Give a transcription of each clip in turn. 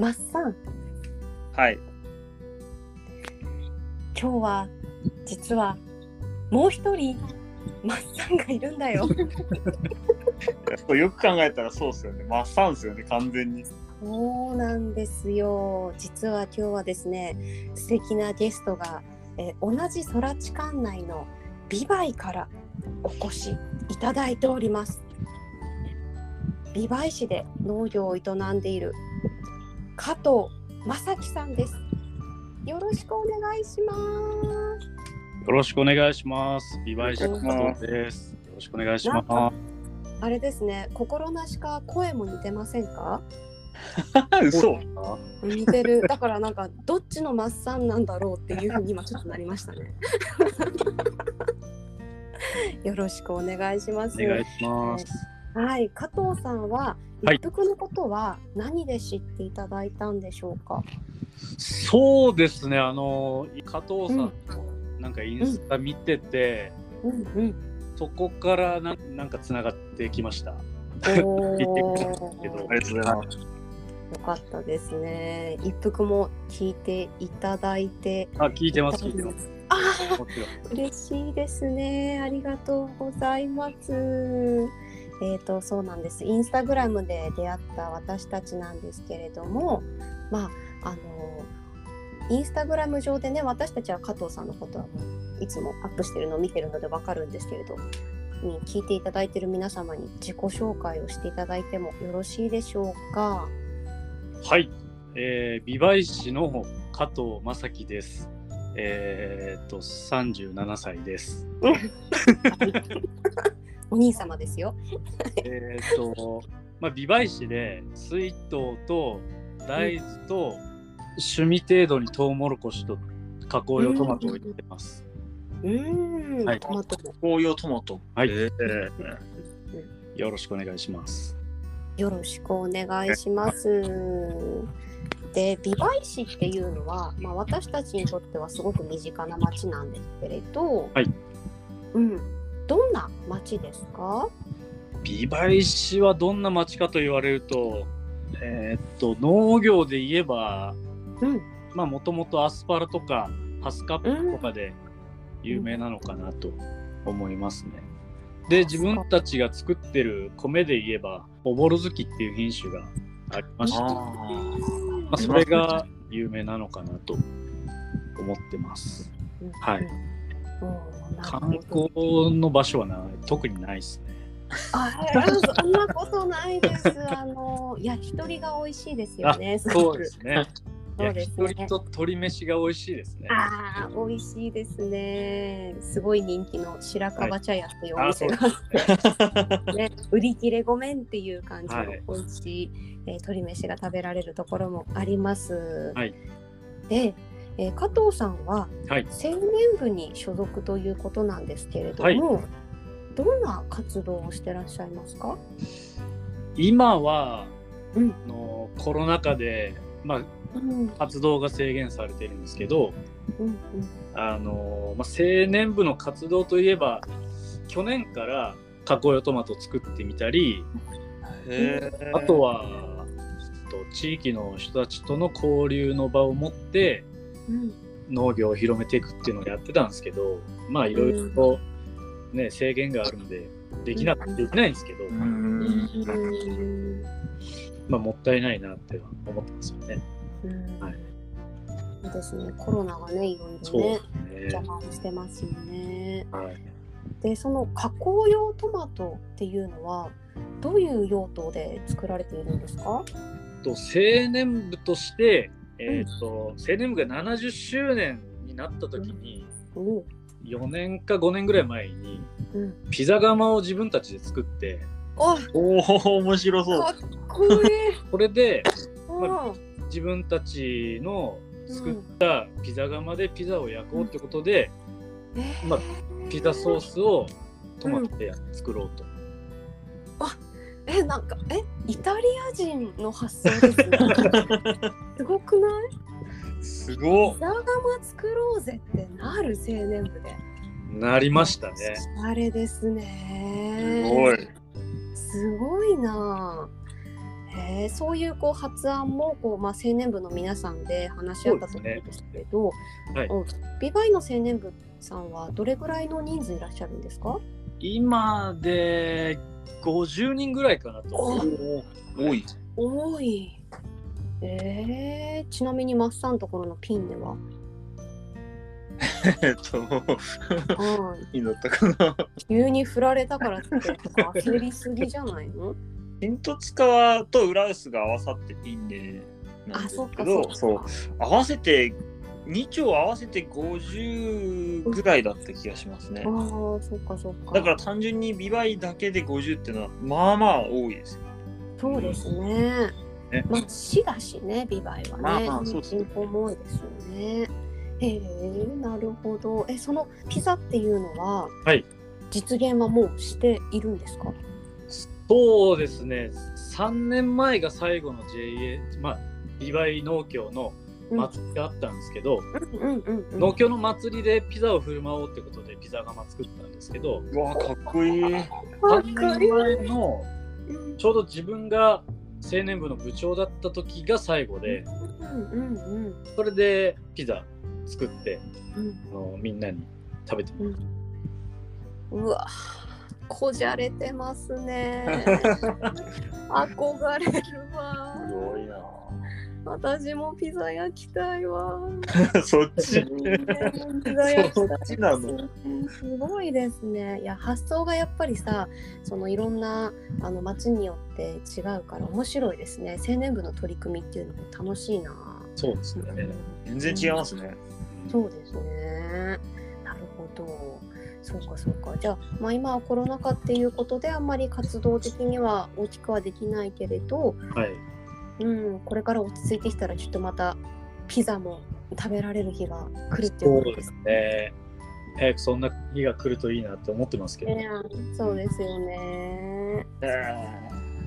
マッサンはい。今日は実はもう一人マッサンがいるんだよ よく考えたらそうですよね。マッサンですよね、完全に。そうなんですよ実は今日はですね素敵なゲストが、えー同じ空知館内の美唄からお越しいただいております美唄市で農業を営んでいる加藤正樹さんですよろしくお願いしますよろしくお願いします。美唄市加藤です。よろしくお願いします。あれですね心なしか声も似てませんか？嘘似てるだからなんかどっちのマッサンなんだろうっていうふうに今ちょっとなりましたね よろしくお願いしますお願いします。はい加藤さんははい一服のことは何で知っていただいたんでしょうか、そうですね、あの、加藤さんのなんかインスタ見てて、うんうんそこからなんなんかつながってきました。お言ってけどーありがとうございます。よかったですね一服も聞いていただいてあ、聞いてます、聞いてます。嬉しいですね。ありがとうございます。えっ、とそうなんです。インスタグラムで出会った私たちなんですけれども、まああのインスタグラム上でね、私たちは加藤さんのことはいつもアップしてるのを見てるのでわかるんですけれど、に聞いていただいている皆様に自己紹介をしていただいてもよろしいでしょうか？はい、えー、美唄市の加藤正樹です。えー、っと、37歳です。お兄様ですよ。えーっと、まあ、美唄市で水筒と大豆と趣味程度にトウモロコシと加工用トマトを入れてます。うーん、はいトマトも紅葉トマト。はいえーよろしくお願いします。よろしくお願いします。で美唄市っていうのは、まあ、私たちにとってはすごく身近な町なんですけれど、はいうん、どんな町ですか？美唄市はどんな町かと言われると、えーっと、農業で言えば、うん。まあ、もともとアスパラとかハスカップとかで有名なのかなと思いますね。で、自分たちが作ってる米で言えば、おぼろ月っていう品種がありまして、あまあ、それが有名なのかなと思ってます。はい観光の場所はない特にないですね。あそんなことないです。あの焼き鳥が美味しいですよね。そうですね焼き鳥と鶏飯が美味しいですね。ああ、美味しいですね。すごい人気の白樺茶屋っていうお店があって、ね、売り切れごめんっていう感じのはい美味しい、えー鶏飯が食べられるところもあります。はいで、えー加藤さんははい。青年部に所属ということなんですけれども、はい。どんな活動をしてらっしゃいますか？今は、うん。あのコロナ禍で、まあ、うん。活動が制限されてるんですけど、うんあのまあ、青年部の活動といえば去年から加工用トマトを作ってみたり、あとはと地域の人たちとの交流の場を持ってうん農業を広めていくっていうのをやってたん。ですけどまあいろいろと、ね、制限があるん。でできなくてできないん。ですけど、うん。うん。まあ、もったいないなっては思ってますよね。うん。はいそうですね。コロナがね、いろいろね、です邪。魔をしてますよね。はい、で、その加工用トマトっていうのは、どういう用途で作られているん。ですか？と青年部として、えーと青年部が70周年になった時にお4年か5年ぐらい前にうん。ピザ窯を自分たちで作ってあ、おお、面白そう。かっこいい。これでうん自分たちの作ったピザ窯でピザを焼こうってことで、えーまあピザソースをトマトで作ろうと。え、なんか、え、イタリア人の発想ですね。すごくない？すごっピザ窯作ろうぜってなる青年部で。なりましたね。あれですすね。ごい。すごいなぁ。へえー、そういうこう発案もこう、まあ、青年部の皆さんで話し合ったところですけど、はいうんビバイの青年部さんはどれぐらいの人数いらっしゃるんですか？今で50人ぐらいかなと。お多い。多い。えー、ちなみにマッサンところのピンでは、えっと、はい、いいのだったかな。急に振られたからって焦りすぎじゃないの？新十津川と浦臼が合わさってピンでなんあ、ですそっけど、かそ。そう合わせて2丁合わせて50ぐらいだった気がしますねあ。あ、そっかそっか。だから単純にビバイだけで50っていうのはまあまあ多いですよ。そうですね。ねまあ市だしね、ビバイはね。まあまあそうですね人口も多いですよね。へえ、なるほど。え、そのピザっていうのは、はい実現はもうしているんですか？そうですね。3年前が最後の JA、まあ、ビバイ農協の祭りがあったんですけど、うんうんうんうん。農協の祭りでピザを振る舞おうってことでピザ窯作ったんですけど、うわかっこいい。かっ3こいい。年前のうん。ちょうど自分が青年部の部長だった時が最後で、うんうんうんそれでピザ作ってうん。あのみんなに食べてもらっうわこじゃれてますね。憧れるわ。すごいな。私もピザ焼きたいわ そっち？ピザ焼きたいそっちなの？すごいですねいや発想がやっぱりさそのいろんなあの町によって違うから面白いですね青年部の取り組みっていうのも楽しいなそうですね。全然違いますね。そうですね。なるほど。そうかそうか。じゃあ、まあ、今はコロナ禍っていうことであんまり活動的には大きくはできないけれど、はい。うん、これから落ち着いてきたらちょっとまたピザも食べられる日が来るっていうことですすね。早くそんな日が来るといいなって思ってますけど。ね。そうですよね。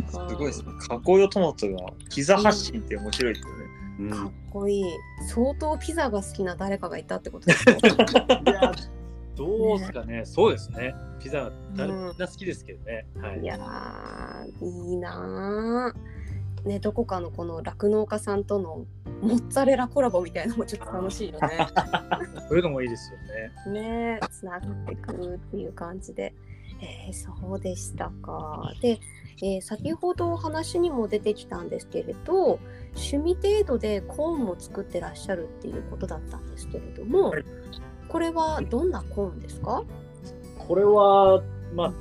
すごいですね。加工用トマトがピザ発信って面白いですよね。うんかっこいい。相当ピザが好きな誰かがいたってことですか？いやどうですかね。そうですね。ピザ誰うんみんな好きですけどね。はいい。やーいいなー。ね、どこかのこの酪農家さんとのモッツァレラコラボみたいなのもちょっと楽しいよね。そういうのもいいですよね。ねつながってくるっていう感じで。えーそうでしたか。で、えー先ほどお話にも出てきたんですけれど趣味程度でコーンも作ってらっしゃるっていうことだったんですけれども、はいこれはどんなコーンですか？これは、まあ、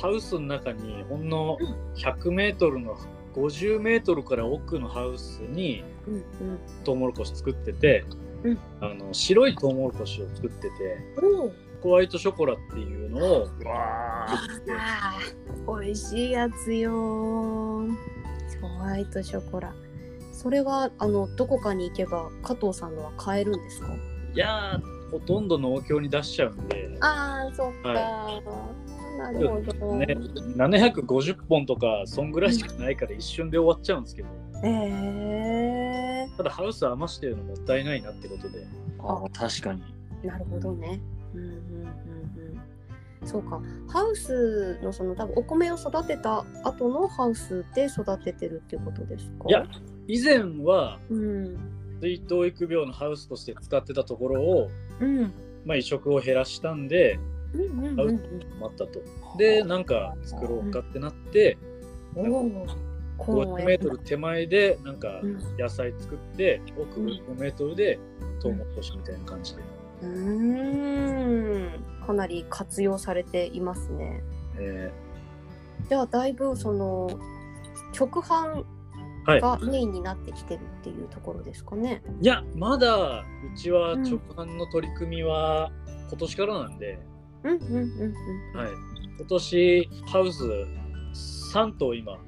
ハウスの中にほんの100メートルの50メートルから奥のハウスにうんうん。トウモロコシ作ってて、うん。あの白いトウモロコシを作ってておー。ホワイトショコラっていうのを美味しいやつよー。ホワイトショコラ。それはあのどこかに行けば加藤さんのは買えるんですか？いやーほとんど農協に出しちゃうんで、ああそっか、はなるほど、ね、750本とかそんぐらいしかないから一瞬で終わっちゃうんですけど。えただハウス余してるのもったいないなってことで。あ。確かに。ー、なるほどね。うんうんうんうん。そうか。ハウスのその多分お米を育てた後のハウスで育ててるっていうことですか？いや以前はうん。水筒育苗のハウスとして使ってたところを、うん。まあ、移植を減らしたんでうんうんうんうん待ったと。でなんか作ろうかってなっておおコーンを500メートル手前でなんかうん野菜作って奥うん5メートルでトウモロコシみたいな感じで。うーんかなり活用されていますね。えじゃあだいぶその直販ーはい、がメインになってきてるっていうところですかね。いやまだうちはうん直販の取り組みは今年からなんで、うんうんうんうん。はい、今年ハウス3棟今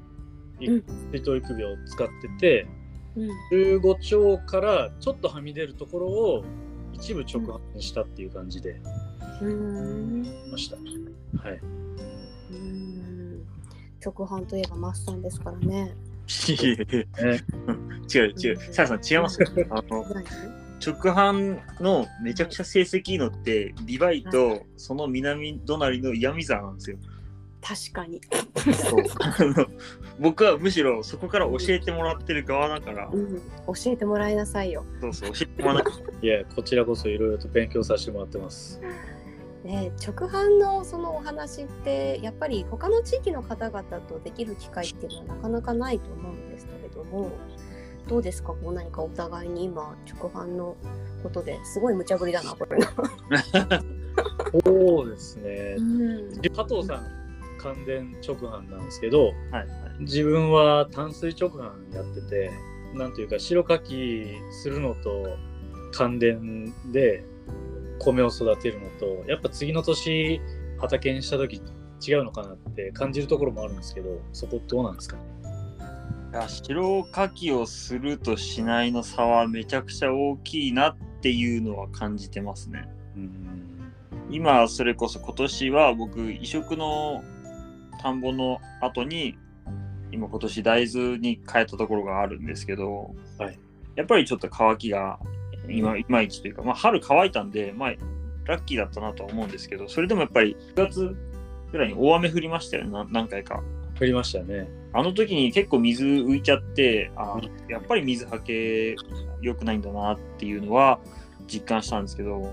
いうん水筒育苗を使っててうん15丁からちょっとはみ出るところを一部直販にしたっていう感じでうーんました。はい、うーん直販といえばマッサンですからね。違 う 違う。さやさん違いますよ。あの何直販のめちゃくちゃ成績いいのってビバイとその南隣の岩見沢なんですよ。確かに、そう。あの僕はむしろそこから教えてもらってる側だから、うん、教えてもらいなさいよ。そうそう教えてもらわなきゃいや、こちらこそいろいろと勉強させてもらってます。ね、直販のそのお話ってやっぱり他の地域の方々とできる機会っていうのはなかなかないと思うんですけれどもどうですか？こう何かお互いに今直販のことですごい無茶ぶりだなこれ。そうですね。うん加藤さん、関電直販なんですけど、はいはい自分は淡水直販やってて、なんというか、白かきするのと関電で米を育てるのと、やっぱ次の年畑にした時違うのかなって感じるところもあるんですけど、そこどうなんですかね？いや白かきをするとしないの差はめちゃくちゃ大きいなっていうのは感じてますね。うん。今それこそ今年は僕移植の田んぼの後に今今年大豆に変えたところがあるんですけど、はいやっぱりちょっと乾きが今いまいちというか、まあ、春乾いたんで、まあ、ラッキーだったなとは思うんですけどそれでもやっぱり9月ぐらいに大雨降りましたよねな何回か。降りましたね。あの時に結構水浮いちゃって、あうやっぱり水はけ良くないんだなっていうのは実感したんですけど、や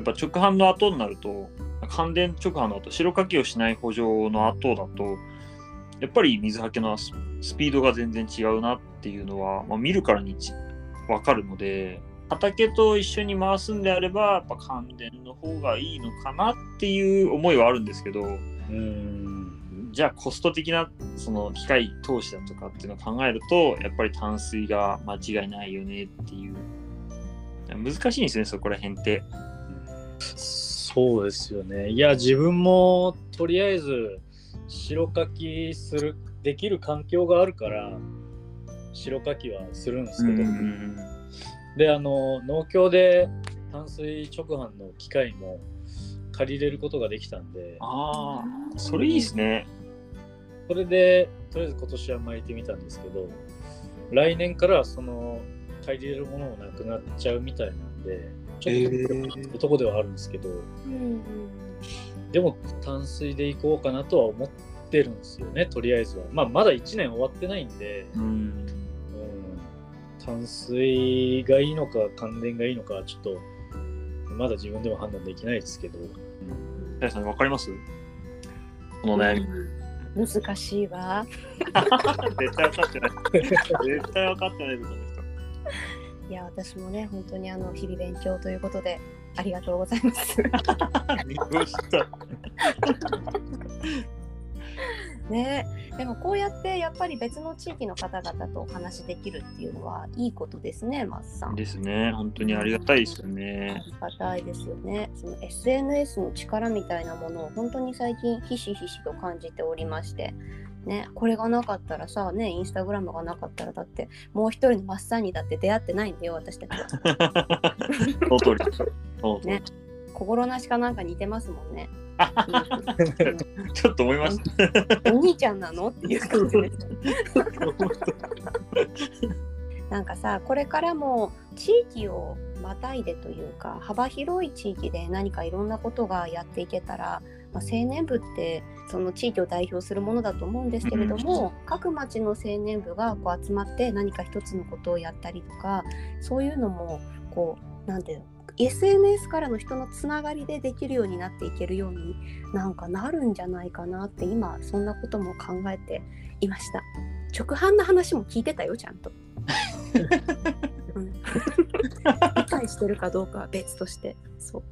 っぱ直販の後になると、関電直販の後、白かきをしない補助の後だと、やっぱり水はけのススピードが全然違うなっていうのは、まあ、見るからにちわかるので、畑と一緒に回すんであれば、やっぱ関電の方がいいのかなっていう思いはあるんですけど、うん。じゃあコスト的なその機械投資だとかっていうのを考えるとやっぱり淡水が間違いないよねっていう。難しいんですよねそこら辺って。そうですよね。いや、自分もとりあえず白かきする、できる環境があるから、白かきはするんですけど、で、あの、農協で淡水直販の機械も借りれることができたんで、ああそれいいですねそれで、とりあえず今年は巻いてみたんですけど、来年からその借りれるものもなくなっちゃうみたいなんで、ちょっとととこではあるんですけど、うんでも淡水で行こうかなとは思ってるんですよね、とりあえずは。まあ、まだ1年終わってないんで、うん。うん、淡水がいいのか、関電がいいのか、ちょっと、まだ自分でも判断できないですけど、大さん分かります？この悩みうん難しいわ。絶対分かってない絶対分かってないですこの人いや私もね本当にあの日々勉強ということでありがとうございます。ねでもこうやってやっぱり別の地域の方々とお話しできるっていうのはいいことですねマスさん。ですね本当にありがたいですよあねりがたいですよね。その SNS の力みたいなものを本当に最近ひしひしと感じておりまして、ね、これがなかったらさ、ね、インスタグラムがなかったらだってもう一人のマッサンにだって出会ってないんだよ私たちは。その通りその通りね心なしかなんか似てますもんね。ちょっと思いました。お兄ちゃんなの？っていう感じで。なんかさこれからも地域をまたいでというか幅広い地域で何かいろんなことがやっていけたら、まあ、青年部ってその地域を代表するものだと思うんですけれども、各町の青年部がこう集まって何か一つのことをやったりとかそういうのもこうなんていうの？SNS からの人のつながりでできるようになっていけるようになんかなるんじゃないかなって今そんなことも考えていました。直販の話も聞いてたよちゃんと、うん、理解してるかどうかは別として。そう。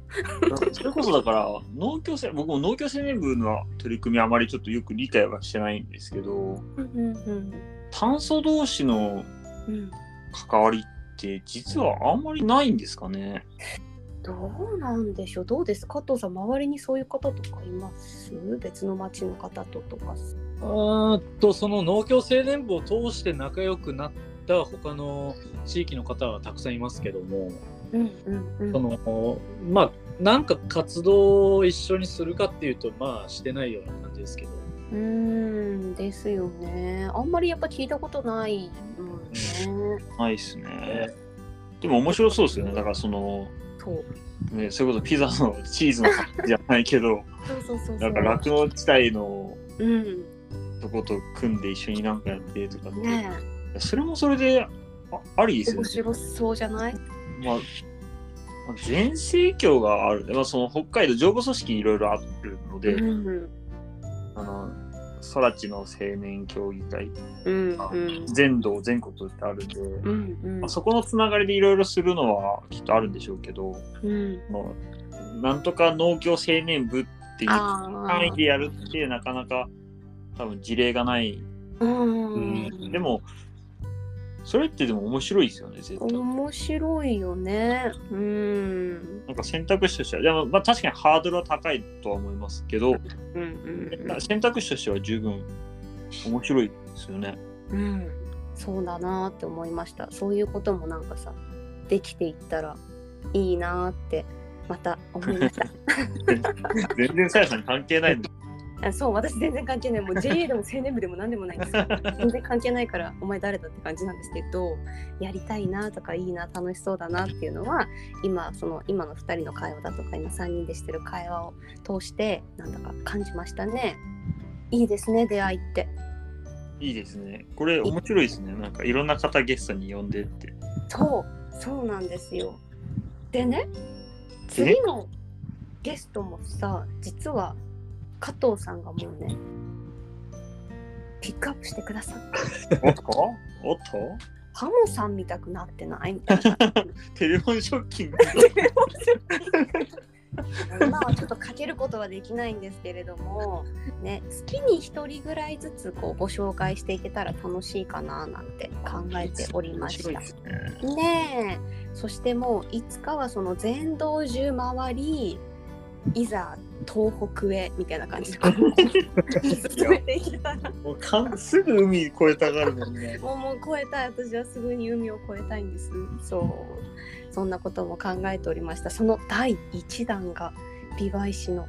それこそだから農協せ僕も農協青年部の取り組みあまりちょっとよく理解はしてないんですけどうんうんうん炭素同士の関わりって実はあんまりないんですかね。どうなんでしょう。どうです加藤さん周りにそういう方とかいます？別の町の方ととか。うーんと、その農協青年部を通して仲良くなった他の地域の方はたくさんいますけども、うんうんうん。そのまあ、なんか活動を一緒にするかっていうと、まあ、してないような感じですけど、うーんですよね。あんまりやっぱ聞いたことないないっすね。ね。でも面白そうですよね。だからそのそう。ねそれこそピザのチーズの話じゃないけどそうそうそうそう。なんか酪農地帯のうん。とこと組んで一緒になんかやってとかって、ねそれもそれであありでえすよね。面白そうじゃない？まあ、まあ全盛況がある、まあ、その北海道上部組織いろいろあるので、うん。あの空知の青年協議会。うんうん。全道全国ってあるんで、うんうん。まあ、そこのつながりでいろいろするのはきっとあるんでしょうけど、うん。なんとか農協青年部っていうあ範囲でやるってなかなか多分事例がない。あうん。でも、それってでも面白いですよね、絶対。面白いよねうんなんか選択肢としては、でもまあ確かにハードルは高いとは思いますけど、うんうん選択肢としては十分面白いですよね。うんうんそうだなって思いましたそういうこともなんかさできていったらいいなってまた思いました 全然さやさん関係ないの。あそう私全然関係ないもう JA でも青年部でも何でもないんですよ 全然関係ないからお前誰だって感じなんですけどやりたいなとかいいな楽しそうだなっていうのは今その今の2人の会話だとか今3人でしてる会話を通してなんだか感じましたねいいですね出会いっていいですね。これ面白いですね。なんかいろんな方ゲストに呼んでって。そうそうなんですよでね次のゲストもさ実は加藤さんがもうねピックアップしてくださっておっと？おっと？ハモさん見たくなってない？みたいなテレフォンショッキング。今はちょっとかけることはできないんですけれども、ね、月に1人ぐらいずつこうご紹介していけたら楽しいかななんて考えておりました。ね。ねえそしてもういつかはその全道中回りいざ東北へみたいな感じ。で進めていけたらもうかんすぐ海越えたがるもんね。もうもう越えたい私はすぐに海を越えたいんです。そう。そんなことも考えておりました。その第1弾が美唄師の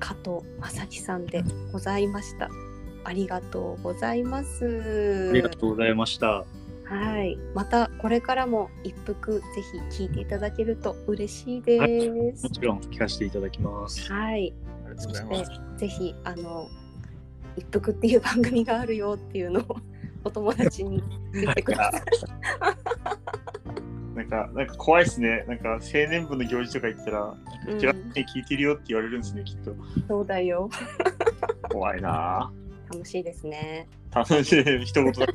加藤正樹さんでございました。ありがとうございます。ありがとうございました。はいまたこれからも一服ぜひ聞いていただけると嬉しいですもちろん聞かせていただきます。はいありがとそうございます。ぜひあの一服っていう番組があるよっていうのをお友達に言ってくださいなんか、なんか怖いですね。なんか青年部の行事とか行ったら、うんキラッて聞いてるよって言われるんですね、きっと。そうだよ怖いな楽しいですね。ぁ。楽しい、一言だ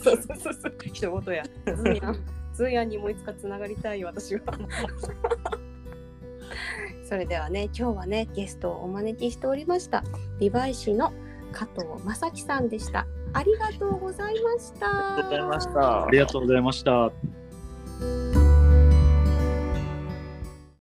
そうそうそうそう。一言や。ズーヤン、ズーヤンにもいつかつながりたい私は。それではね、今日はね、ゲストをお招きしておりました。美唄師の加藤正樹さんでした。ありがとうございました。ありがとうございましたありがとうございました。